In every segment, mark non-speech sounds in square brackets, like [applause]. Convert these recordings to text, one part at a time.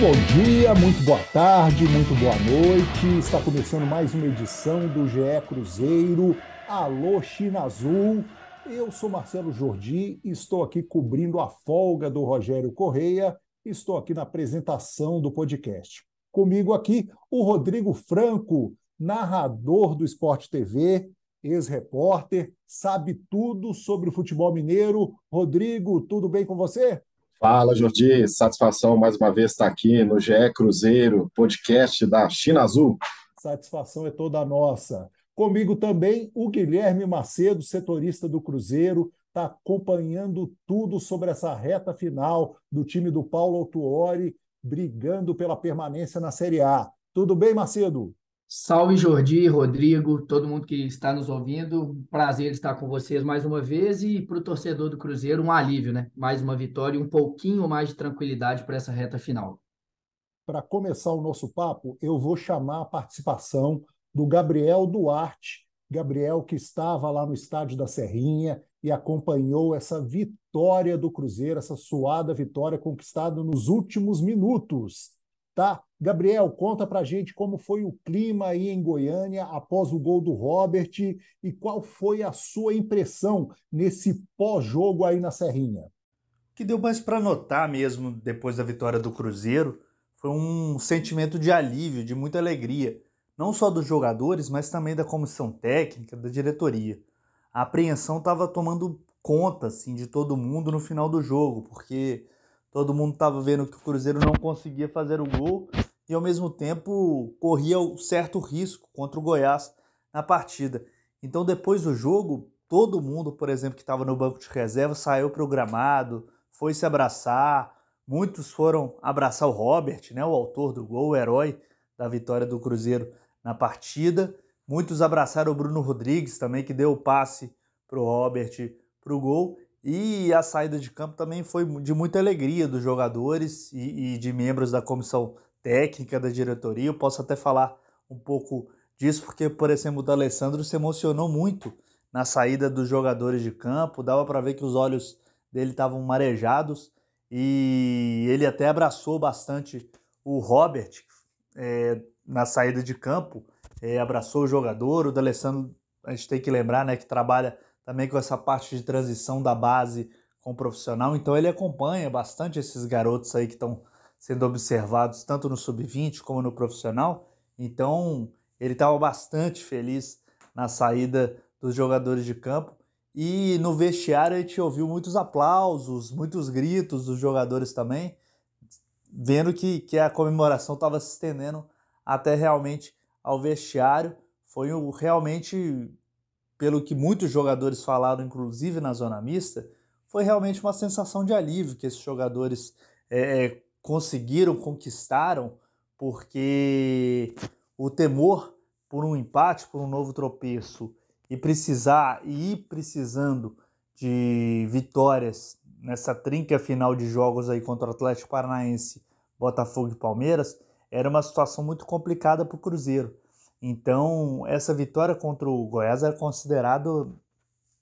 bom dia, muito boa tarde, muito boa noite. Está começando mais uma edição do GE Cruzeiro. Alô, China Azul. Eu sou Marcelo Jordi estou aqui cobrindo a folga do Rogério Correia. Estou aqui na apresentação do podcast. Comigo aqui o Rodrigo Franco, narrador do Esporte TV, ex-repórter, sabe tudo sobre o futebol mineiro. Rodrigo, tudo bem com você? Fala, Jordi. Satisfação mais uma vez estar aqui no GE Cruzeiro, podcast da China Azul. Satisfação é toda nossa. Comigo também o Guilherme Macedo, setorista do Cruzeiro, está acompanhando tudo sobre essa reta final do time do Paulo Autuori, brigando pela permanência na Série A. Tudo bem, Macedo? Salve Jordi, Rodrigo, todo mundo que está nos ouvindo. Prazer estar com vocês mais uma vez e para o torcedor do Cruzeiro um alívio, né? Mais uma vitória e um pouquinho mais de tranquilidade para essa reta final. Para começar o nosso papo, eu vou chamar a participação do Gabriel Duarte. Gabriel que estava lá no estádio da Serrinha e acompanhou essa vitória do Cruzeiro, essa suada vitória conquistada nos últimos minutos. Tá? Gabriel, conta pra gente como foi o clima aí em Goiânia após o gol do Robert e qual foi a sua impressão nesse pós-jogo aí na Serrinha. O que deu mais para notar mesmo depois da vitória do Cruzeiro foi um sentimento de alívio, de muita alegria, não só dos jogadores, mas também da comissão técnica, da diretoria. A apreensão estava tomando conta assim de todo mundo no final do jogo, porque Todo mundo estava vendo que o Cruzeiro não conseguia fazer o gol e ao mesmo tempo corria um certo risco contra o Goiás na partida. Então depois do jogo, todo mundo, por exemplo, que estava no banco de reserva, saiu programado, foi se abraçar. Muitos foram abraçar o Robert, né, o autor do gol, o herói da vitória do Cruzeiro na partida. Muitos abraçaram o Bruno Rodrigues também, que deu o passe para o Robert para o gol. E a saída de campo também foi de muita alegria dos jogadores e, e de membros da comissão técnica da diretoria. Eu posso até falar um pouco disso, porque, por exemplo, o D'Alessandro se emocionou muito na saída dos jogadores de campo, dava para ver que os olhos dele estavam marejados e ele até abraçou bastante o Robert é, na saída de campo, é, abraçou o jogador. O D'Alessandro, a gente tem que lembrar né, que trabalha também com essa parte de transição da base com o profissional. Então ele acompanha bastante esses garotos aí que estão sendo observados tanto no sub-20 como no profissional. Então ele estava bastante feliz na saída dos jogadores de campo. E no vestiário a gente ouviu muitos aplausos, muitos gritos dos jogadores também, vendo que, que a comemoração estava se estendendo até realmente ao vestiário. Foi o, realmente pelo que muitos jogadores falaram, inclusive na zona mista, foi realmente uma sensação de alívio que esses jogadores é, é, conseguiram, conquistaram, porque o temor por um empate, por um novo tropeço e precisar e ir precisando de vitórias nessa trinca final de jogos aí contra o Atlético Paranaense, Botafogo e Palmeiras, era uma situação muito complicada para o Cruzeiro. Então, essa vitória contra o Goiás era considerado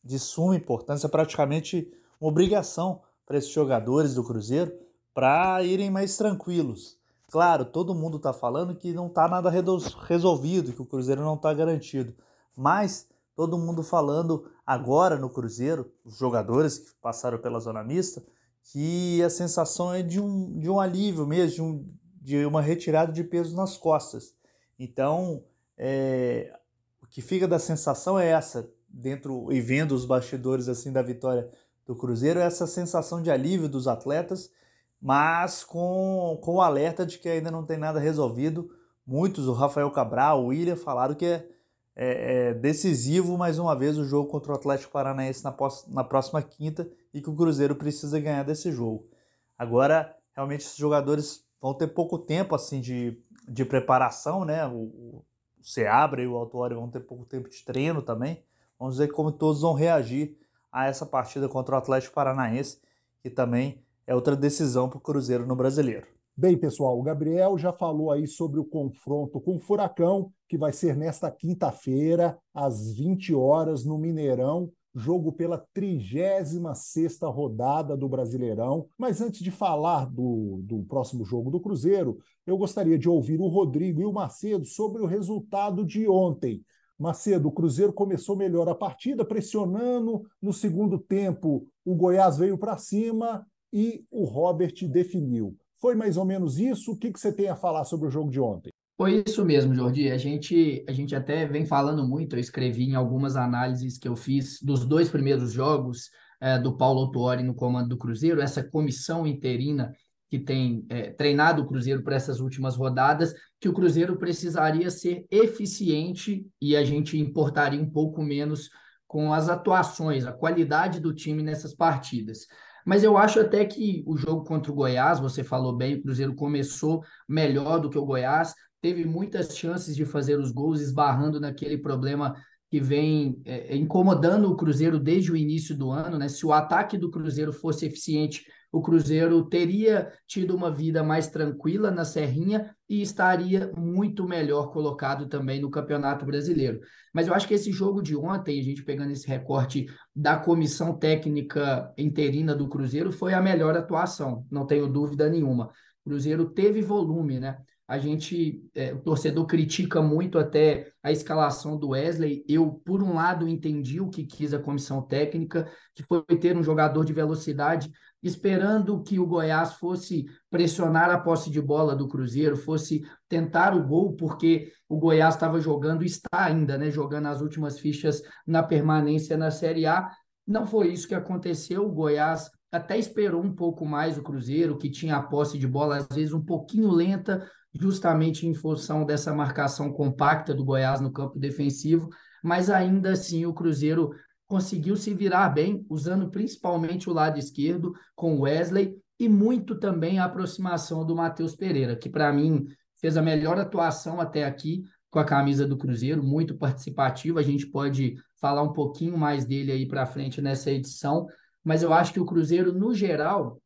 de suma importância, praticamente uma obrigação para esses jogadores do Cruzeiro para irem mais tranquilos. Claro, todo mundo está falando que não está nada resolvido, que o Cruzeiro não está garantido, mas todo mundo falando agora no Cruzeiro, os jogadores que passaram pela zona mista, que a sensação é de um, de um alívio mesmo, de, um, de uma retirada de peso nas costas. Então, é, o que fica da sensação é essa, dentro e vendo os bastidores assim da vitória do Cruzeiro, é essa sensação de alívio dos atletas, mas com, com o alerta de que ainda não tem nada resolvido. Muitos, o Rafael Cabral, o William, falaram que é, é, é decisivo mais uma vez o jogo contra o Atlético Paranaense na, na próxima quinta e que o Cruzeiro precisa ganhar desse jogo. Agora, realmente, esses jogadores vão ter pouco tempo assim de, de preparação, né? O, o Seabra e o Autuori vão ter pouco tempo de treino também. Vamos ver como todos vão reagir a essa partida contra o Atlético Paranaense, que também é outra decisão para o Cruzeiro no Brasileiro. Bem, pessoal, o Gabriel já falou aí sobre o confronto com o Furacão, que vai ser nesta quinta-feira, às 20 horas, no Mineirão, jogo pela 36 rodada do Brasileirão. Mas antes de falar do, do próximo jogo do Cruzeiro, eu gostaria de ouvir o Rodrigo e o Macedo sobre o resultado de ontem. Macedo, o Cruzeiro começou melhor a partida, pressionando. No segundo tempo, o Goiás veio para cima e o Robert definiu. Foi mais ou menos isso? O que, que você tem a falar sobre o jogo de ontem? Foi isso mesmo, Jordi. A gente, a gente até vem falando muito, eu escrevi em algumas análises que eu fiz dos dois primeiros jogos é, do Paulo Autuori no comando do Cruzeiro, essa comissão interina que tem é, treinado o Cruzeiro para essas últimas rodadas, que o Cruzeiro precisaria ser eficiente e a gente importaria um pouco menos com as atuações, a qualidade do time nessas partidas. Mas eu acho até que o jogo contra o Goiás, você falou bem, o Cruzeiro começou melhor do que o Goiás, teve muitas chances de fazer os gols, esbarrando naquele problema que vem é, incomodando o Cruzeiro desde o início do ano, né? Se o ataque do Cruzeiro fosse eficiente, o Cruzeiro teria tido uma vida mais tranquila na Serrinha e estaria muito melhor colocado também no Campeonato Brasileiro. Mas eu acho que esse jogo de ontem, a gente pegando esse recorte da comissão técnica interina do Cruzeiro, foi a melhor atuação, não tenho dúvida nenhuma. O Cruzeiro teve volume, né? A gente, é, o torcedor critica muito até a escalação do Wesley. Eu, por um lado, entendi o que quis a comissão técnica, que foi ter um jogador de velocidade, esperando que o Goiás fosse pressionar a posse de bola do Cruzeiro, fosse tentar o gol, porque o Goiás estava jogando, está ainda, né, jogando as últimas fichas na permanência na Série A. Não foi isso que aconteceu. O Goiás até esperou um pouco mais o Cruzeiro, que tinha a posse de bola às vezes um pouquinho lenta, justamente em função dessa marcação compacta do Goiás no campo defensivo, mas ainda assim o Cruzeiro conseguiu se virar bem, usando principalmente o lado esquerdo com Wesley e muito também a aproximação do Matheus Pereira, que para mim fez a melhor atuação até aqui com a camisa do Cruzeiro, muito participativo. A gente pode falar um pouquinho mais dele aí para frente nessa edição, mas eu acho que o Cruzeiro, no geral,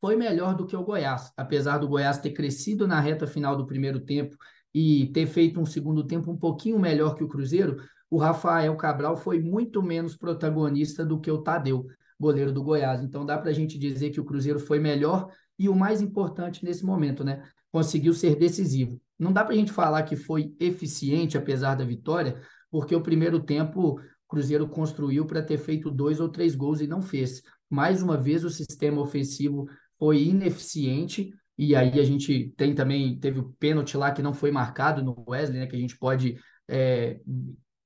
foi melhor do que o Goiás, apesar do Goiás ter crescido na reta final do primeiro tempo e ter feito um segundo tempo um pouquinho melhor que o Cruzeiro, o Rafael Cabral foi muito menos protagonista do que o Tadeu, goleiro do Goiás. Então dá para a gente dizer que o Cruzeiro foi melhor e o mais importante nesse momento, né? Conseguiu ser decisivo. Não dá para a gente falar que foi eficiente apesar da vitória, porque o primeiro tempo o Cruzeiro construiu para ter feito dois ou três gols e não fez. Mais uma vez o sistema ofensivo foi ineficiente. E aí a gente tem também, teve o pênalti lá que não foi marcado no Wesley, né? Que a gente pode é,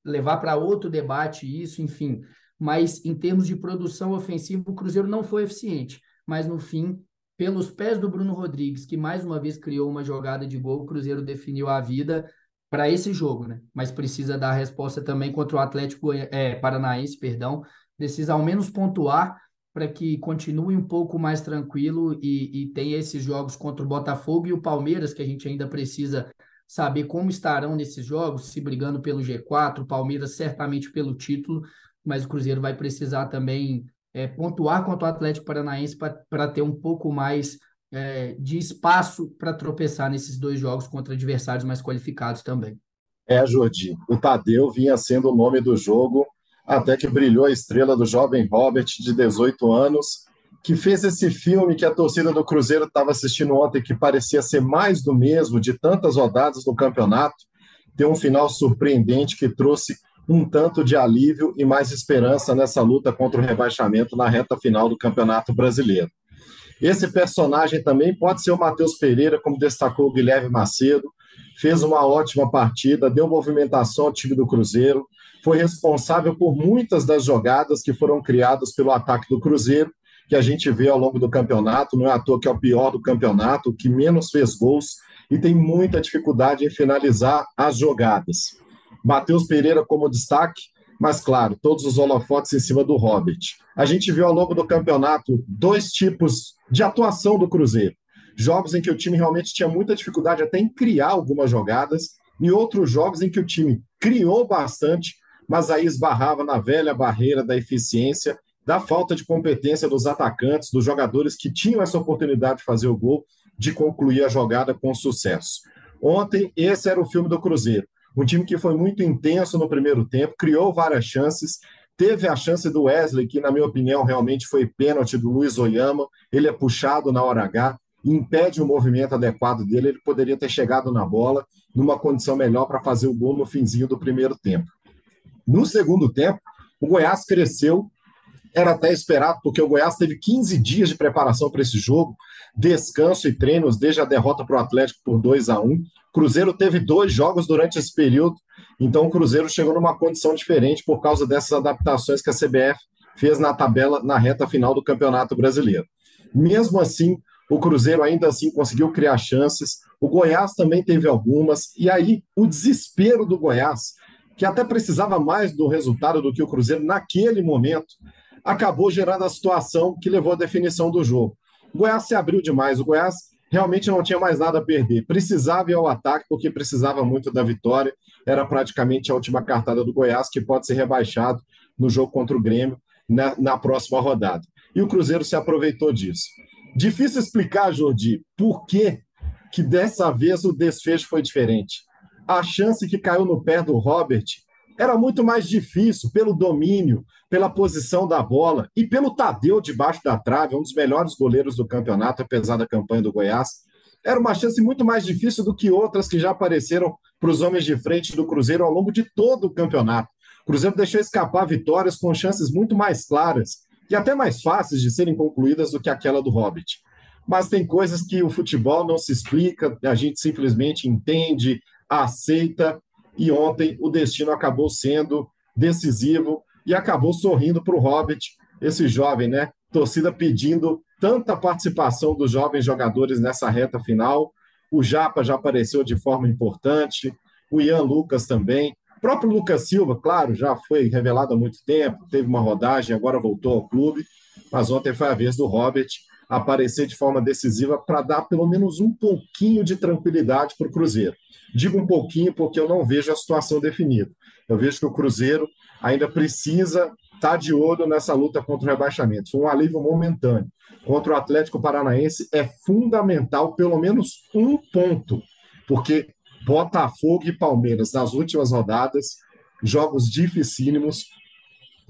levar para outro debate isso, enfim. Mas em termos de produção ofensiva, o Cruzeiro não foi eficiente. Mas no fim, pelos pés do Bruno Rodrigues, que mais uma vez criou uma jogada de gol, o Cruzeiro definiu a vida para esse jogo, né? Mas precisa dar resposta também contra o Atlético é, Paranaense, perdão. Precisa ao menos pontuar para que continue um pouco mais tranquilo e, e tenha esses jogos contra o Botafogo e o Palmeiras, que a gente ainda precisa saber como estarão nesses jogos, se brigando pelo G4, o Palmeiras certamente pelo título, mas o Cruzeiro vai precisar também é, pontuar contra o Atlético Paranaense para ter um pouco mais é, de espaço para tropeçar nesses dois jogos contra adversários mais qualificados também. É, Jordi, o Tadeu vinha sendo o nome do jogo até que brilhou a estrela do jovem Robert, de 18 anos, que fez esse filme que a torcida do Cruzeiro estava assistindo ontem, que parecia ser mais do mesmo, de tantas rodadas no campeonato, tem um final surpreendente que trouxe um tanto de alívio e mais esperança nessa luta contra o rebaixamento na reta final do Campeonato Brasileiro. Esse personagem também pode ser o Matheus Pereira, como destacou o Guilherme Macedo, fez uma ótima partida, deu movimentação ao time do Cruzeiro, foi responsável por muitas das jogadas que foram criadas pelo ataque do Cruzeiro, que a gente vê ao longo do campeonato. Não é à toa que é o pior do campeonato, que menos fez gols e tem muita dificuldade em finalizar as jogadas. Matheus Pereira, como destaque, mas claro, todos os holofotes em cima do Robert. A gente viu ao longo do campeonato dois tipos de atuação do Cruzeiro. Jogos em que o time realmente tinha muita dificuldade até em criar algumas jogadas, e outros jogos em que o time criou bastante, mas aí esbarrava na velha barreira da eficiência, da falta de competência dos atacantes, dos jogadores que tinham essa oportunidade de fazer o gol, de concluir a jogada com sucesso. Ontem, esse era o filme do Cruzeiro. Um time que foi muito intenso no primeiro tempo, criou várias chances, teve a chance do Wesley, que, na minha opinião, realmente foi pênalti do Luiz Oyama. Ele é puxado na hora H, impede o movimento adequado dele. Ele poderia ter chegado na bola numa condição melhor para fazer o gol no finzinho do primeiro tempo. No segundo tempo, o Goiás cresceu, era até esperado, porque o Goiás teve 15 dias de preparação para esse jogo, descanso e treinos desde a derrota para o Atlético por 2 a 1 Cruzeiro teve dois jogos durante esse período, então o Cruzeiro chegou numa condição diferente por causa dessas adaptações que a CBF fez na tabela na reta final do Campeonato Brasileiro. Mesmo assim, o Cruzeiro ainda assim conseguiu criar chances, o Goiás também teve algumas, e aí o desespero do Goiás, que até precisava mais do resultado do que o Cruzeiro naquele momento, acabou gerando a situação que levou à definição do jogo. O Goiás se abriu demais, o Goiás realmente não tinha mais nada a perder. Precisava ir ao ataque, porque precisava muito da vitória. Era praticamente a última cartada do Goiás, que pode ser rebaixado no jogo contra o Grêmio na, na próxima rodada. E o Cruzeiro se aproveitou disso. Difícil explicar, Jordi, por que, que dessa vez o desfecho foi diferente. A chance que caiu no pé do Robert era muito mais difícil pelo domínio, pela posição da bola e pelo Tadeu debaixo da trave, um dos melhores goleiros do campeonato, apesar da campanha do Goiás. Era uma chance muito mais difícil do que outras que já apareceram para os homens de frente do Cruzeiro ao longo de todo o campeonato. O Cruzeiro deixou escapar vitórias com chances muito mais claras e até mais fáceis de serem concluídas do que aquela do Hobbit. Mas tem coisas que o futebol não se explica, a gente simplesmente entende, aceita e ontem o destino acabou sendo decisivo e acabou sorrindo para o Hobbit, esse jovem, né? Torcida pedindo tanta participação dos jovens jogadores nessa reta final. O Japa já apareceu de forma importante, o Ian Lucas também. O próprio Lucas Silva, claro, já foi revelado há muito tempo, teve uma rodagem, agora voltou ao clube, mas ontem foi a vez do Hobbit aparecer de forma decisiva para dar pelo menos um pouquinho de tranquilidade para o Cruzeiro. Digo um pouquinho porque eu não vejo a situação definida. Eu vejo que o Cruzeiro ainda precisa estar tá de olho nessa luta contra o rebaixamento. Foi um alívio momentâneo. Contra o Atlético Paranaense é fundamental pelo menos um ponto, porque Botafogo e Palmeiras nas últimas rodadas, jogos dificílimos.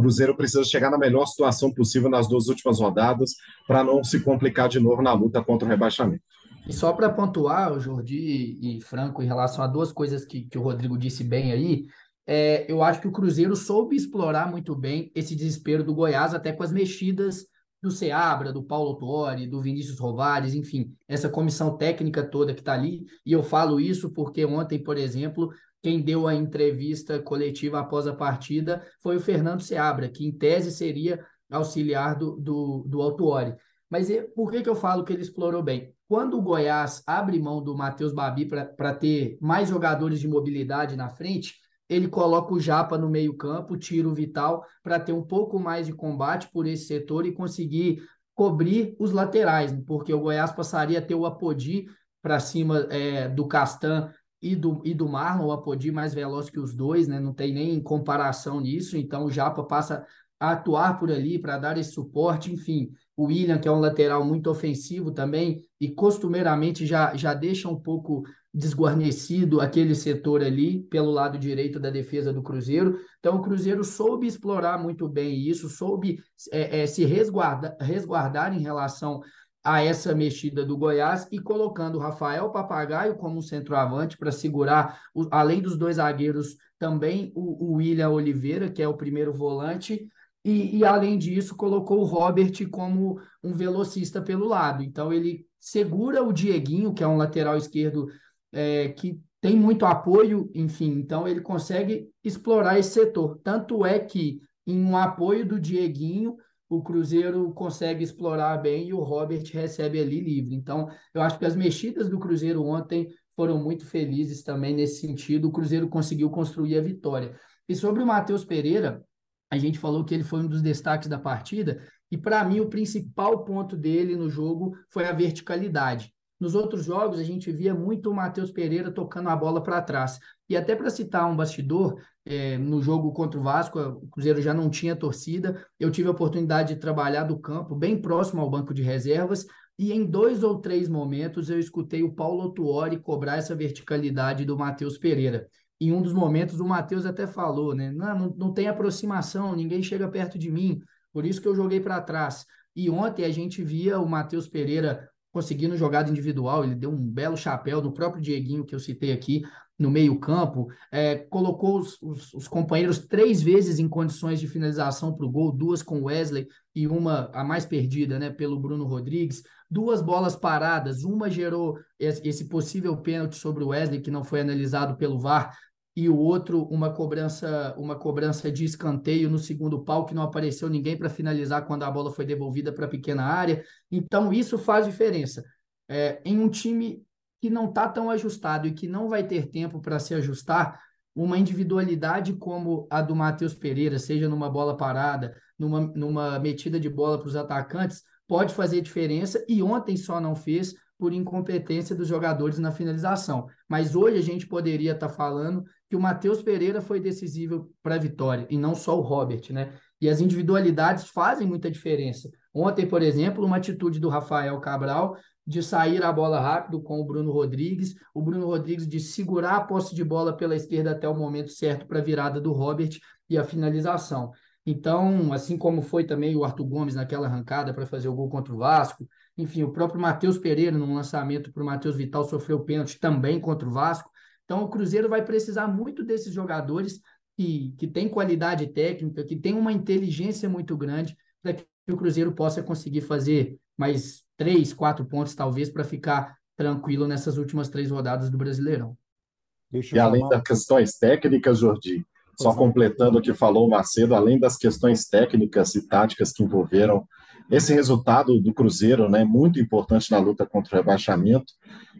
Cruzeiro precisa chegar na melhor situação possível nas duas últimas rodadas para não se complicar de novo na luta contra o rebaixamento. E só para pontuar, o Jordi e Franco, em relação a duas coisas que, que o Rodrigo disse bem aí, é, eu acho que o Cruzeiro soube explorar muito bem esse desespero do Goiás, até com as mexidas do Seabra, do Paulo Torre, do Vinícius Rovares, enfim, essa comissão técnica toda que está ali. E eu falo isso porque ontem, por exemplo, quem deu a entrevista coletiva após a partida foi o Fernando Seabra, que em tese seria auxiliar do, do, do Autuori. Mas por que, que eu falo que ele explorou bem? Quando o Goiás abre mão do Matheus Babi para ter mais jogadores de mobilidade na frente, ele coloca o Japa no meio-campo, tira o Vital para ter um pouco mais de combate por esse setor e conseguir cobrir os laterais, né? porque o Goiás passaria a ter o Apodi para cima é, do Castan e do, e do Marlon, o Apodi mais veloz que os dois, né? não tem nem comparação nisso, então o Japa passa a atuar por ali para dar esse suporte, enfim. O William, que é um lateral muito ofensivo também, e costumeiramente já, já deixa um pouco desguarnecido aquele setor ali, pelo lado direito da defesa do Cruzeiro. Então, o Cruzeiro soube explorar muito bem isso, soube é, é, se resguardar, resguardar em relação a essa mexida do Goiás e colocando o Rafael Papagaio como centroavante para segurar, o, além dos dois zagueiros, também o, o William Oliveira, que é o primeiro volante, e, e, além disso, colocou o Robert como um velocista pelo lado. Então, ele segura o Dieguinho, que é um lateral esquerdo é, que tem muito apoio, enfim, então ele consegue explorar esse setor. Tanto é que, em um apoio do Dieguinho, o Cruzeiro consegue explorar bem e o Robert recebe ali livre. Então, eu acho que as mexidas do Cruzeiro ontem foram muito felizes também nesse sentido. O Cruzeiro conseguiu construir a vitória. E sobre o Matheus Pereira, a gente falou que ele foi um dos destaques da partida, e para mim o principal ponto dele no jogo foi a verticalidade. Nos outros jogos, a gente via muito o Matheus Pereira tocando a bola para trás. E até para citar um bastidor, é, no jogo contra o Vasco, o Cruzeiro já não tinha torcida. Eu tive a oportunidade de trabalhar do campo, bem próximo ao banco de reservas, e em dois ou três momentos eu escutei o Paulo Tuori cobrar essa verticalidade do Matheus Pereira. Em um dos momentos, o Matheus até falou, né? Não, não, não tem aproximação, ninguém chega perto de mim, por isso que eu joguei para trás. E ontem a gente via o Matheus Pereira conseguindo jogada individual, ele deu um belo chapéu no próprio Dieguinho que eu citei aqui, no meio-campo, é, colocou os, os, os, companheiros três vezes em condições de finalização para o gol, duas com Wesley e uma a mais perdida, né, pelo Bruno Rodrigues, duas bolas paradas, uma gerou esse, possível pênalti sobre o Wesley que não foi analisado pelo VAR, e o outro uma cobrança uma cobrança de escanteio no segundo pau que não apareceu ninguém para finalizar quando a bola foi devolvida para a pequena área. Então isso faz diferença. É, em um time que não está tão ajustado e que não vai ter tempo para se ajustar, uma individualidade como a do Matheus Pereira, seja numa bola parada, numa, numa metida de bola para os atacantes, pode fazer diferença e ontem só não fez por incompetência dos jogadores na finalização. Mas hoje a gente poderia estar tá falando que o Matheus Pereira foi decisivo para a vitória, e não só o Robert, né? E as individualidades fazem muita diferença. Ontem, por exemplo, uma atitude do Rafael Cabral de sair a bola rápido com o Bruno Rodrigues, o Bruno Rodrigues de segurar a posse de bola pela esquerda até o momento certo para a virada do Robert e a finalização. Então, assim como foi também o Arthur Gomes naquela arrancada para fazer o gol contra o Vasco, enfim, o próprio Matheus Pereira, num lançamento para o Matheus Vital, sofreu pênalti também contra o Vasco. Então, o Cruzeiro vai precisar muito desses jogadores que, que têm qualidade técnica, que têm uma inteligência muito grande, para que o Cruzeiro possa conseguir fazer mais três, quatro pontos, talvez, para ficar tranquilo nessas últimas três rodadas do Brasileirão. e além das questões técnicas, Jordi, só completando o que falou o Macedo, além das questões técnicas e táticas que envolveram esse resultado do Cruzeiro, né, muito importante na luta contra o rebaixamento,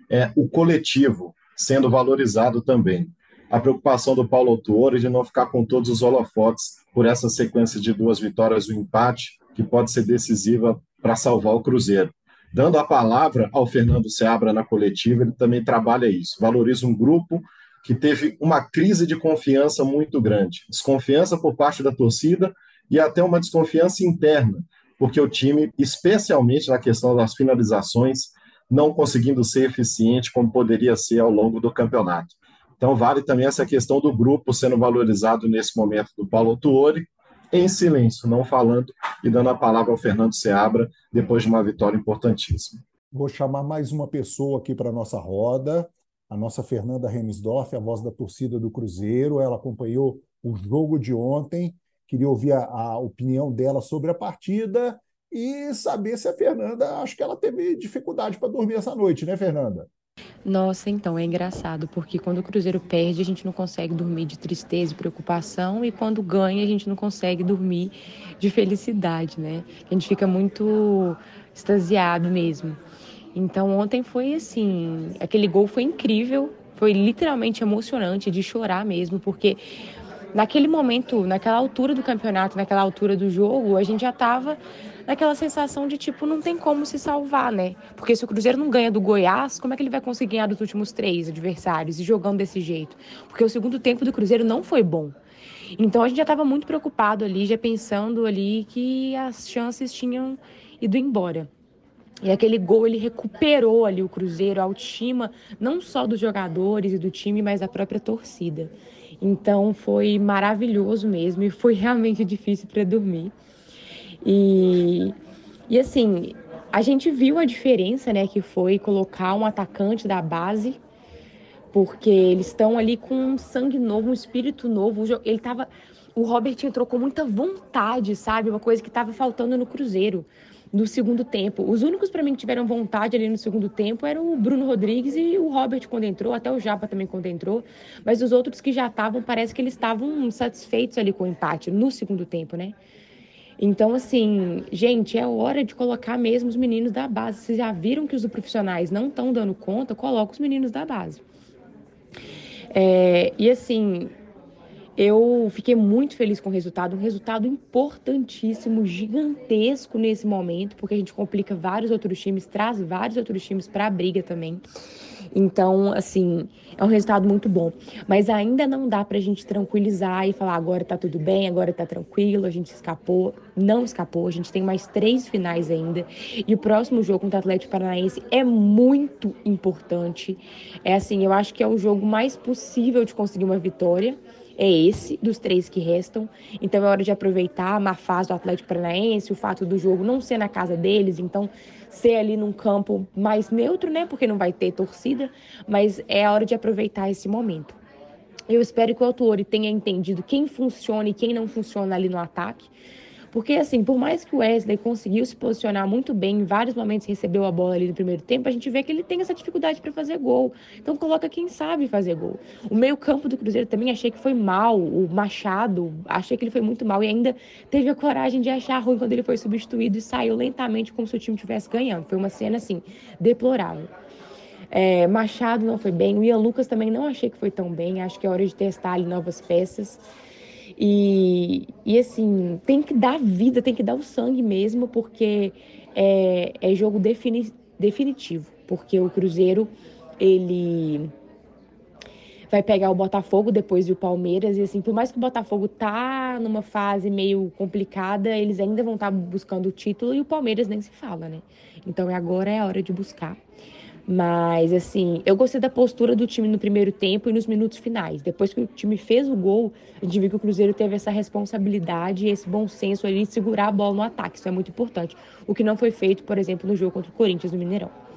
é o coletivo sendo valorizado também. A preocupação do Paulo Autuori de não ficar com todos os holofotes por essa sequência de duas vitórias e um empate, que pode ser decisiva para salvar o Cruzeiro. Dando a palavra ao Fernando Seabra na coletiva, ele também trabalha isso, valoriza um grupo que teve uma crise de confiança muito grande, desconfiança por parte da torcida e até uma desconfiança interna, porque o time, especialmente na questão das finalizações, não conseguindo ser eficiente como poderia ser ao longo do campeonato. Então, vale também essa questão do grupo sendo valorizado nesse momento do Paulo Tuori, em silêncio, não falando e dando a palavra ao Fernando Seabra depois de uma vitória importantíssima. Vou chamar mais uma pessoa aqui para a nossa roda, a nossa Fernanda Remisdorf, a voz da torcida do Cruzeiro. Ela acompanhou o jogo de ontem Queria ouvir a, a opinião dela sobre a partida e saber se a Fernanda, acho que ela teve dificuldade para dormir essa noite, né, Fernanda? Nossa, então é engraçado, porque quando o Cruzeiro perde, a gente não consegue dormir de tristeza e preocupação, e quando ganha, a gente não consegue dormir de felicidade, né? A gente fica muito extasiado mesmo. Então ontem foi assim, aquele gol foi incrível, foi literalmente emocionante de chorar mesmo, porque naquele momento, naquela altura do campeonato, naquela altura do jogo, a gente já estava naquela sensação de tipo, não tem como se salvar, né? Porque se o Cruzeiro não ganha do Goiás, como é que ele vai conseguir ganhar dos últimos três adversários e jogando desse jeito? Porque o segundo tempo do Cruzeiro não foi bom. Então a gente já estava muito preocupado ali, já pensando ali que as chances tinham ido embora. E aquele gol ele recuperou ali o Cruzeiro, a autoestima não só dos jogadores e do time, mas da própria torcida. Então foi maravilhoso mesmo e foi [laughs] realmente difícil para dormir. E, e assim, a gente viu a diferença, né, que foi colocar um atacante da base, porque eles estão ali com um sangue novo, um espírito novo. Ele tava, o Robert entrou com muita vontade, sabe? Uma coisa que estava faltando no Cruzeiro no segundo tempo. Os únicos para mim que tiveram vontade ali no segundo tempo eram o Bruno Rodrigues e o Robert quando entrou, até o Japa também quando entrou, mas os outros que já estavam, parece que eles estavam satisfeitos ali com o empate no segundo tempo, né? Então, assim, gente, é hora de colocar mesmo os meninos da base. Vocês já viram que os profissionais não estão dando conta? Coloca os meninos da base. É, e assim, Eu fiquei muito feliz com o resultado, um resultado importantíssimo, gigantesco nesse momento, porque a gente complica vários outros times, traz vários outros times para a briga também. Então, assim, é um resultado muito bom. Mas ainda não dá para a gente tranquilizar e falar agora tá tudo bem, agora tá tranquilo, a gente escapou. Não escapou, a gente tem mais três finais ainda. E o próximo jogo contra o Atlético Paranaense é muito importante. É assim, eu acho que é o jogo mais possível de conseguir uma vitória é esse, dos três que restam. Então é hora de aproveitar a má fase do Atlético Paranaense, o fato do jogo não ser na casa deles, então ser ali num campo mais neutro, né? Porque não vai ter torcida, mas é a hora de aproveitar esse momento. Eu espero que o autor tenha entendido quem funciona e quem não funciona ali no ataque porque, assim, por mais que o Wesley conseguiu se posicionar muito bem, em vários momentos recebeu a bola ali no primeiro tempo, a gente vê que ele tem essa dificuldade para fazer gol. Então, coloca quem sabe fazer gol. O meio-campo do Cruzeiro também achei que foi mal. O Machado, achei que ele foi muito mal e ainda teve a coragem de achar ruim quando ele foi substituído e saiu lentamente como se o time estivesse ganhando. Foi uma cena, assim, deplorável. É, Machado não foi bem, o Ian Lucas também não achei que foi tão bem. Acho que é hora de testar ali novas peças. E, e assim, tem que dar vida, tem que dar o sangue mesmo, porque é, é jogo defini, definitivo. Porque o Cruzeiro, ele vai pegar o Botafogo depois do Palmeiras e assim, por mais que o Botafogo tá numa fase meio complicada, eles ainda vão estar tá buscando o título e o Palmeiras nem se fala, né? Então agora é a hora de buscar. Mas, assim, eu gostei da postura do time no primeiro tempo e nos minutos finais. Depois que o time fez o gol, a gente viu que o Cruzeiro teve essa responsabilidade e esse bom senso ali de segurar a bola no ataque. Isso é muito importante. O que não foi feito, por exemplo, no jogo contra o Corinthians no Mineirão.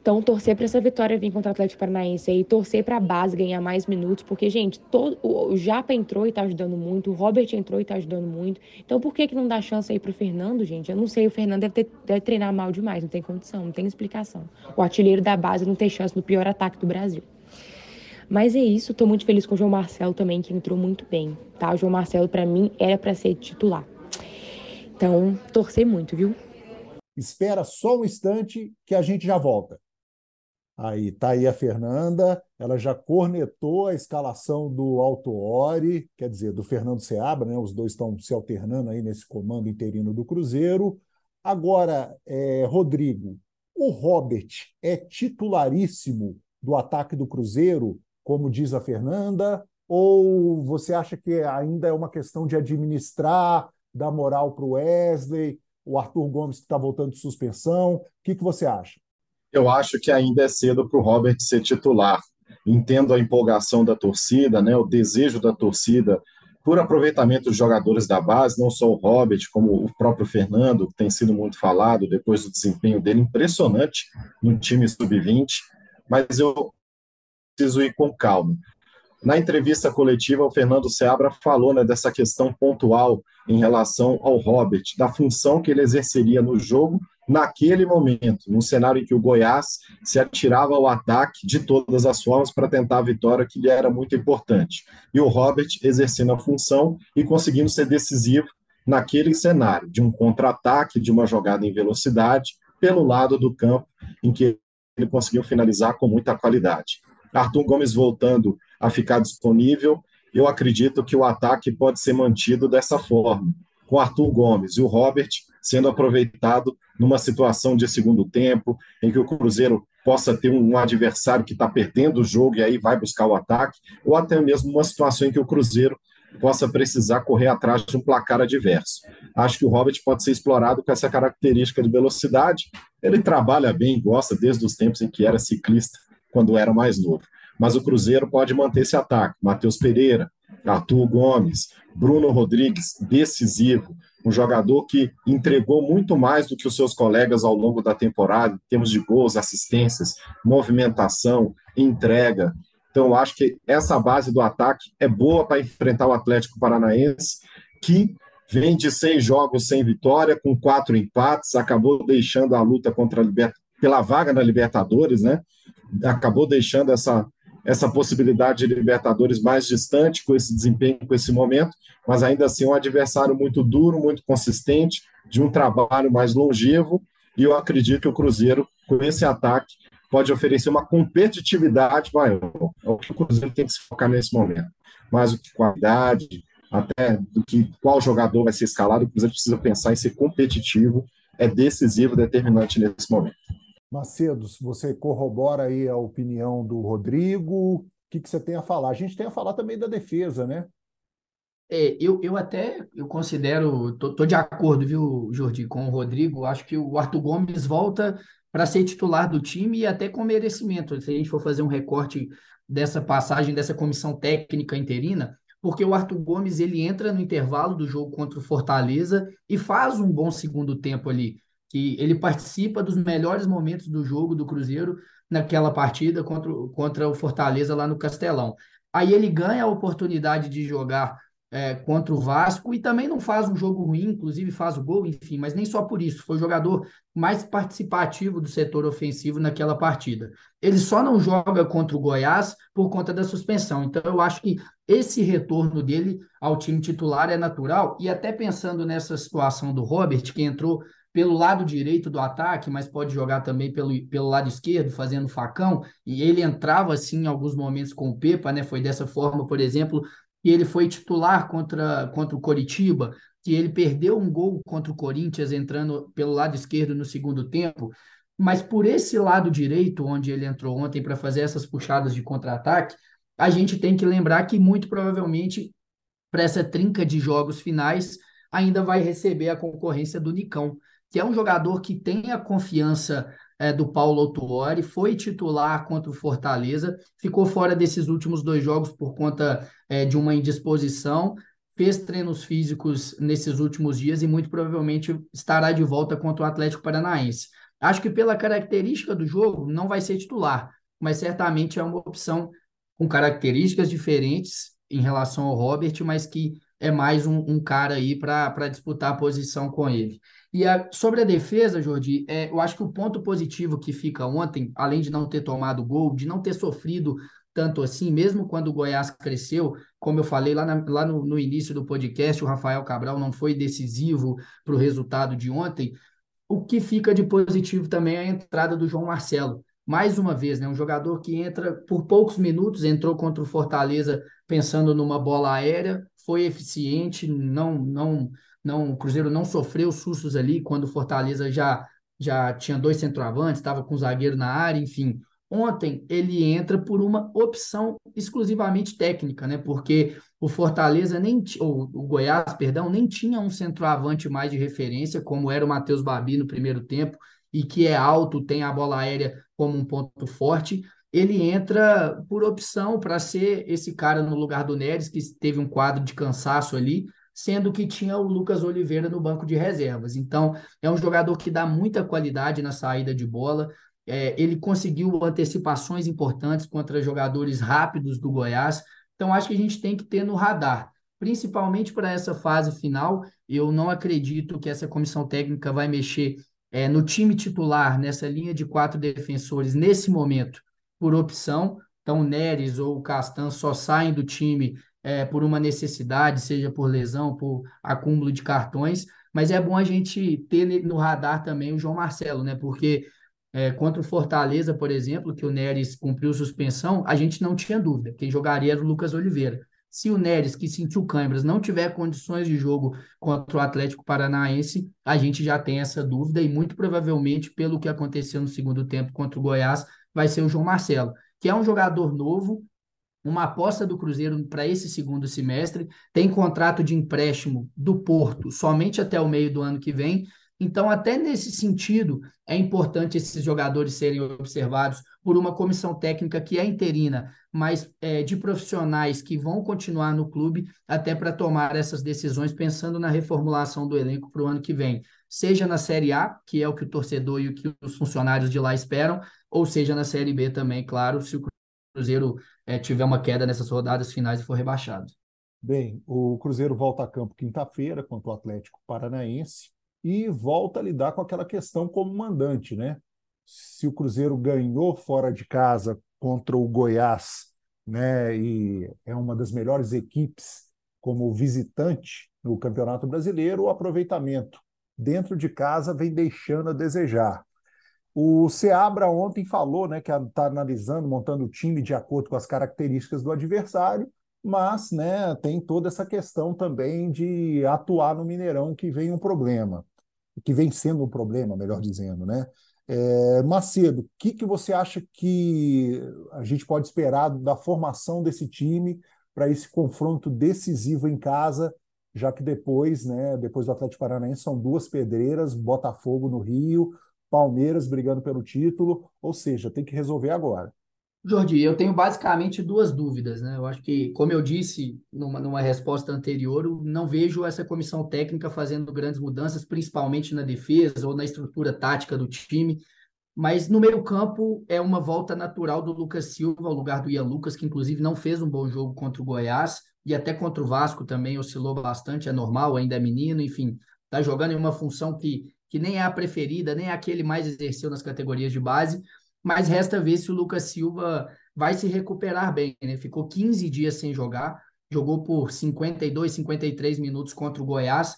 Então, torcer para essa vitória vir contra o Atlético Paranaense e torcer para a base ganhar mais minutos, porque, gente, todo, o Japa entrou e está ajudando muito, o Robert entrou e está ajudando muito. Então, por que, que não dá chance aí para o Fernando, gente? Eu não sei, o Fernando deve, ter, deve treinar mal demais, não tem condição, não tem explicação. O artilheiro da base não tem chance no pior ataque do Brasil. Mas é isso, estou muito feliz com o João Marcelo também, que entrou muito bem, tá? O João Marcelo, para mim, era para ser titular. Então, torcer muito, viu? Espera só um instante que a gente já volta. Aí tá aí a Fernanda, ela já cornetou a escalação do Altoori, quer dizer, do Fernando Seabra, né? Os dois estão se alternando aí nesse comando interino do Cruzeiro. Agora, é, Rodrigo, o Robert é titularíssimo do ataque do Cruzeiro, como diz a Fernanda, ou você acha que ainda é uma questão de administrar, dar moral para o Wesley, o Arthur Gomes que está voltando de suspensão? O que, que você acha? Eu acho que ainda é cedo para o Robert ser titular. Entendo a empolgação da torcida, né, o desejo da torcida por aproveitamento dos jogadores da base, não só o Robert, como o próprio Fernando, que tem sido muito falado depois do desempenho dele, impressionante no time sub-20, mas eu preciso ir com calma. Na entrevista coletiva, o Fernando Seabra falou né, dessa questão pontual em relação ao Robert, da função que ele exerceria no jogo naquele momento, num cenário em que o Goiás se atirava ao ataque de todas as formas para tentar a vitória, que lhe era muito importante. E o Robert exercendo a função e conseguindo ser decisivo naquele cenário, de um contra-ataque, de uma jogada em velocidade, pelo lado do campo, em que ele conseguiu finalizar com muita qualidade. Arthur Gomes voltando a ficar disponível, eu acredito que o ataque pode ser mantido dessa forma, com Arthur Gomes e o Robert sendo aproveitado numa situação de segundo tempo, em que o Cruzeiro possa ter um adversário que está perdendo o jogo e aí vai buscar o ataque, ou até mesmo uma situação em que o Cruzeiro possa precisar correr atrás de um placar adverso. Acho que o Robert pode ser explorado com essa característica de velocidade. Ele trabalha bem, gosta desde os tempos em que era ciclista, quando era mais novo. Mas o Cruzeiro pode manter esse ataque. Matheus Pereira, Arthur Gomes, Bruno Rodrigues, decisivo um jogador que entregou muito mais do que os seus colegas ao longo da temporada, em termos de gols, assistências, movimentação, entrega. Então, acho que essa base do ataque é boa para enfrentar o Atlético Paranaense, que vem de seis jogos sem vitória, com quatro empates, acabou deixando a luta contra a pela vaga na Libertadores, né? Acabou deixando essa essa possibilidade de Libertadores mais distante com esse desempenho, com esse momento, mas ainda assim um adversário muito duro, muito consistente, de um trabalho mais longevo, e eu acredito que o Cruzeiro, com esse ataque, pode oferecer uma competitividade maior. É o que o Cruzeiro tem que se focar nesse momento. mais do que qualidade, até do que qual jogador vai ser escalado, o Cruzeiro precisa pensar em ser competitivo, é decisivo, determinante nesse momento. Macedos, você corrobora aí a opinião do Rodrigo, o que, que você tem a falar? A gente tem a falar também da defesa, né? É, eu, eu até eu considero, tô, tô de acordo, viu, Jordi, com o Rodrigo. Acho que o Arthur Gomes volta para ser titular do time e até com merecimento. Se a gente for fazer um recorte dessa passagem dessa comissão técnica interina, porque o Arthur Gomes ele entra no intervalo do jogo contra o Fortaleza e faz um bom segundo tempo ali, que ele participa dos melhores momentos do jogo do Cruzeiro naquela partida contra, contra o Fortaleza lá no Castelão. Aí ele ganha a oportunidade de jogar é, contra o Vasco e também não faz um jogo ruim, inclusive faz o gol, enfim, mas nem só por isso, foi o jogador mais participativo do setor ofensivo naquela partida. Ele só não joga contra o Goiás por conta da suspensão, então eu acho que esse retorno dele ao time titular é natural, e até pensando nessa situação do Robert, que entrou pelo lado direito do ataque, mas pode jogar também pelo, pelo lado esquerdo, fazendo facão, e ele entrava assim em alguns momentos com o Pepa, né? Foi dessa forma, por exemplo, que ele foi titular contra, contra o Coritiba, que ele perdeu um gol contra o Corinthians entrando pelo lado esquerdo no segundo tempo, mas por esse lado direito, onde ele entrou ontem para fazer essas puxadas de contra-ataque, a gente tem que lembrar que muito provavelmente para essa trinca de jogos finais ainda vai receber a concorrência do Nicão, que é um jogador que tem a confiança é, do Paulo Autuori, foi titular contra o Fortaleza, ficou fora desses últimos dois jogos por conta é, de uma indisposição, fez treinos físicos nesses últimos dias e muito provavelmente estará de volta contra o Atlético Paranaense. Acho que pela característica do jogo não vai ser titular, mas certamente é uma opção com características diferentes em relação ao Robert, mas que é mais um, um cara aí para disputar a posição com ele. E a, sobre a defesa, Jordi, é, eu acho que o ponto positivo que fica ontem, além de não ter tomado gol, de não ter sofrido tanto assim, mesmo quando o Goiás cresceu, como eu falei lá, na, lá no, no, início do podcast, o Rafael Cabral não foi decisivo para o resultado de ontem. O que fica de positivo também é a entrada do João Marcelo. Mais uma vez, né, um jogador que entra por poucos minutos, entrou contra o Fortaleza pensando numa bola aérea, foi eficiente, não, não não, o Cruzeiro não sofreu sustos ali quando o Fortaleza já já tinha dois centroavantes, estava com o zagueiro na área, enfim. Ontem ele entra por uma opção exclusivamente técnica, né? Porque o Fortaleza nem ou o Goiás, perdão, nem tinha um centroavante mais de referência, como era o Matheus Babi no primeiro tempo, e que é alto, tem a bola aérea como um ponto forte. Ele entra por opção para ser esse cara no lugar do Neres, que teve um quadro de cansaço ali, sendo que tinha o Lucas Oliveira no banco de reservas. Então, é um jogador que dá muita qualidade na saída de bola. É, ele conseguiu antecipações importantes contra jogadores rápidos do Goiás. Então, acho que a gente tem que ter no radar, principalmente para essa fase final. Eu não acredito que essa comissão técnica vai mexer é, no time titular, nessa linha de quatro defensores, nesse momento, por opção. Então, o Neres ou o Castan só saem do time é, por uma necessidade, seja por lesão, por acúmulo de cartões, mas é bom a gente ter no radar também o João Marcelo, né? Porque é, contra o Fortaleza, por exemplo, que o Neres cumpriu suspensão, a gente não tinha dúvida. Quem jogaria era o Lucas Oliveira. Se o Neres, que sentiu câimbras, não tiver condições de jogo contra o Atlético Paranaense, a gente já tem essa dúvida e muito provavelmente, pelo que aconteceu no segundo tempo contra o Goiás, vai ser o João Marcelo, que é um jogador novo, uma aposta do Cruzeiro para esse segundo semestre, tem contrato de empréstimo do Porto somente até o meio do ano que vem. Então, até nesse sentido, é importante esses jogadores serem observados por uma comissão técnica que é interina, mas é, de profissionais que vão continuar no clube até para tomar essas decisões, pensando na reformulação do elenco para o ano que vem. Seja na Série A, que é o que o torcedor e o que os funcionários de lá esperam, ou seja na Série B também, claro, se o Cruzeiro é, tiver uma queda nessas rodadas finais e for rebaixado. Bem, o Cruzeiro volta a campo quinta-feira contra o Atlético Paranaense e volta a lidar com aquela questão como mandante, né? Se o Cruzeiro ganhou fora de casa contra o Goiás, né, e é uma das melhores equipes como visitante no Campeonato Brasileiro, o aproveitamento dentro de casa vem deixando a desejar. O Seabra ontem falou né, que está analisando, montando o time de acordo com as características do adversário mas né, tem toda essa questão também de atuar no Mineirão, que vem um problema, que vem sendo um problema, melhor dizendo, né? É, Macedo, o que, que você acha que a gente pode esperar da formação desse time para esse confronto decisivo em casa, já que depois, né, depois do Atlético Paranaense, são duas pedreiras, Botafogo no Rio, Palmeiras brigando pelo título, ou seja, tem que resolver agora. Jordi, eu tenho basicamente duas dúvidas, né? Eu acho que, como eu disse numa, numa resposta anterior, eu não vejo essa comissão técnica fazendo grandes mudanças, principalmente na defesa ou na estrutura tática do time. Mas no meio-campo é uma volta natural do Lucas Silva ao lugar do Ian Lucas, que inclusive não fez um bom jogo contra o Goiás e até contra o Vasco também oscilou bastante, é normal, ainda é menino, enfim, tá jogando em uma função que, que nem é a preferida, nem é a que ele mais exerceu nas categorias de base, mas resta ver se o Lucas Silva vai se recuperar bem, né? Ficou 15 dias sem jogar, jogou por 52, 53 minutos contra o Goiás,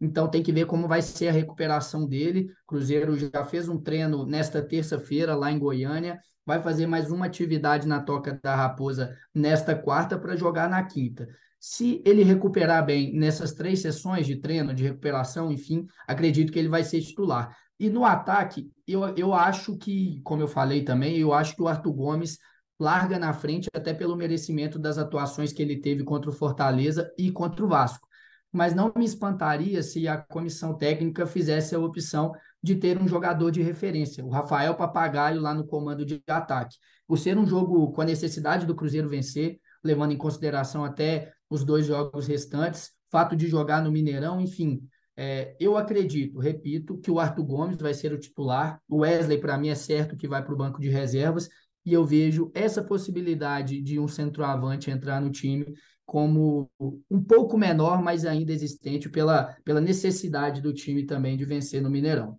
então tem que ver como vai ser a recuperação dele. Cruzeiro já fez um treino nesta terça-feira lá em Goiânia, vai fazer mais uma atividade na Toca da Raposa nesta quarta para jogar na quinta. Se ele recuperar bem nessas três sessões de treino, de recuperação, enfim, acredito que ele vai ser titular. E no ataque, eu, eu acho que, como eu falei também, eu acho que o Arthur Gomes larga na frente até pelo merecimento das atuações que ele teve contra o Fortaleza e contra o Vasco mas não me espantaria se a comissão técnica fizesse a opção de ter um jogador de referência, o Rafael Papagaio lá no comando de ataque. Por ser um jogo com a necessidade do Cruzeiro vencer, levando em consideração até os dois jogos restantes, fato de jogar no Mineirão, enfim, é, eu acredito, repito, que o Arthur Gomes vai ser o titular, o Wesley, para mim, é certo que vai para o banco de reservas, e eu vejo essa possibilidade de um centroavante entrar no time como um pouco menor, mas ainda existente pela, pela necessidade do time também de vencer no Mineirão.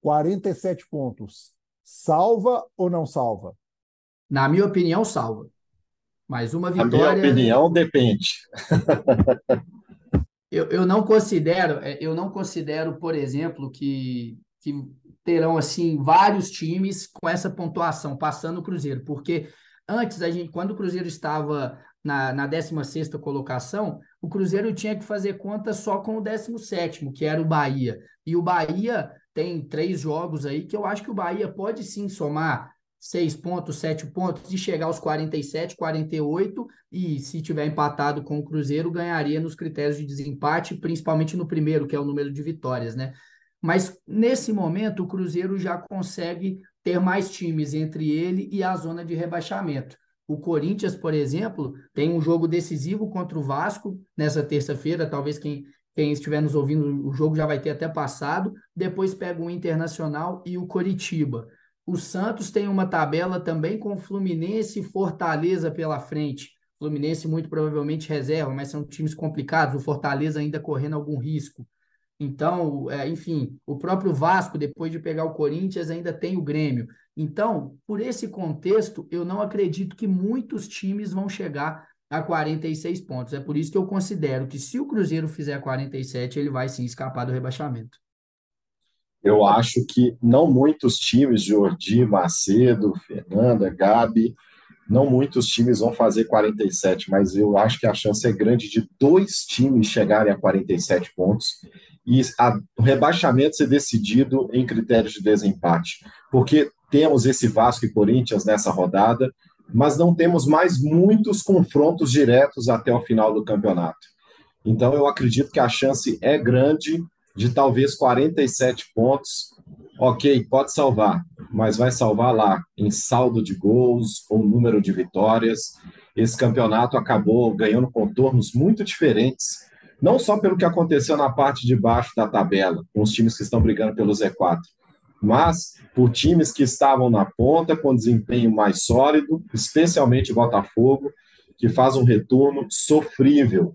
47 pontos. Salva ou não salva? Na minha opinião, salva. Mas uma vitória. Na minha opinião, depende. [laughs] eu, eu não considero, é, eu não considero, por exemplo, que, que terão assim vários times com essa pontuação passando o Cruzeiro, porque antes a gente, quando o Cruzeiro estava na, na 16 colocação, o Cruzeiro tinha que fazer conta só com o 17, que era o Bahia. E o Bahia tem três jogos aí que eu acho que o Bahia pode sim somar seis pontos, sete pontos e chegar aos 47, 48 e se tiver empatado com o Cruzeiro ganharia nos critérios de desempate, principalmente no primeiro, que é o número de vitórias, né? Mas nesse momento o Cruzeiro já consegue ter mais times entre ele e a zona de rebaixamento. O Corinthians, por exemplo, tem um jogo decisivo contra o Vasco nessa terça-feira. Talvez quem, quem estiver nos ouvindo, o jogo já vai ter até passado. Depois pega o Internacional e o Coritiba. O Santos tem uma tabela também com Fluminense e Fortaleza pela frente. Fluminense muito provavelmente reserva, mas são times complicados. O Fortaleza ainda correndo algum risco. Então, é, enfim, o próprio Vasco, depois de pegar o Corinthians, ainda tem o Grêmio. Então, por esse contexto, eu não acredito que muitos times vão chegar a 46 pontos. É por isso que eu considero que se o Cruzeiro fizer 47, ele vai sim escapar do rebaixamento. Eu acho que não muitos times, Jordi, Macedo, Fernanda, Gabi, não muitos times vão fazer 47, mas eu acho que a chance é grande de dois times chegarem a 47 pontos e a, o rebaixamento ser decidido em critérios de desempate, porque temos esse Vasco e Corinthians nessa rodada, mas não temos mais muitos confrontos diretos até o final do campeonato. Então eu acredito que a chance é grande de talvez 47 pontos. Ok, pode salvar, mas vai salvar lá em saldo de gols ou número de vitórias. Esse campeonato acabou ganhando contornos muito diferentes não só pelo que aconteceu na parte de baixo da tabela, com os times que estão brigando pelo Z4, mas por times que estavam na ponta com desempenho mais sólido, especialmente Botafogo, que faz um retorno sofrível.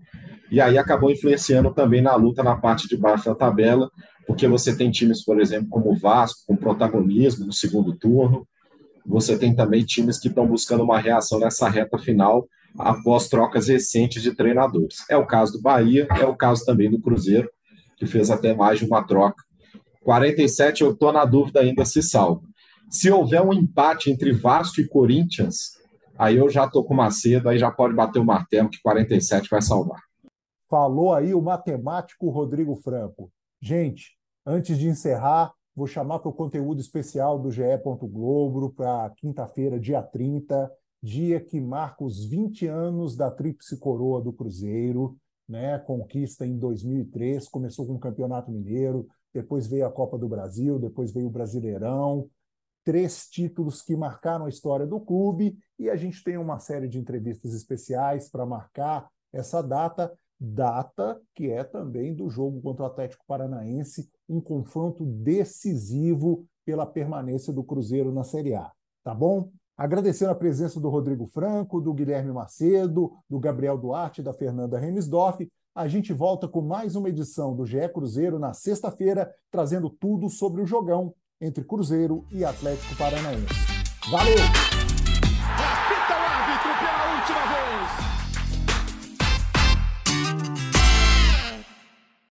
E aí acabou influenciando também na luta na parte de baixo da tabela, porque você tem times, por exemplo, como o Vasco, com protagonismo no segundo turno. Você tem também times que estão buscando uma reação nessa reta final, após trocas recentes de treinadores. É o caso do Bahia, é o caso também do Cruzeiro, que fez até mais de uma troca. 47, eu estou na dúvida ainda se salva. Se houver um empate entre Vasco e Corinthians, Aí eu já tô com Macedo, aí já pode bater o martelo que 47 vai salvar. Falou aí o matemático Rodrigo Franco. Gente, antes de encerrar, vou chamar para o conteúdo especial do GE. Globo para quinta-feira, dia 30, dia que marca os 20 anos da Tríplice Coroa do Cruzeiro, né? Conquista em 2003, começou com o Campeonato Mineiro, depois veio a Copa do Brasil, depois veio o Brasileirão, três títulos que marcaram a história do clube e a gente tem uma série de entrevistas especiais para marcar essa data, data que é também do jogo contra o Atlético Paranaense, um confronto decisivo pela permanência do Cruzeiro na Série A. Tá bom? Agradecendo a presença do Rodrigo Franco, do Guilherme Macedo, do Gabriel Duarte, da Fernanda Remisdorf. A gente volta com mais uma edição do GE Cruzeiro na sexta-feira, trazendo tudo sobre o jogão entre Cruzeiro e Atlético Paranaense. Valeu!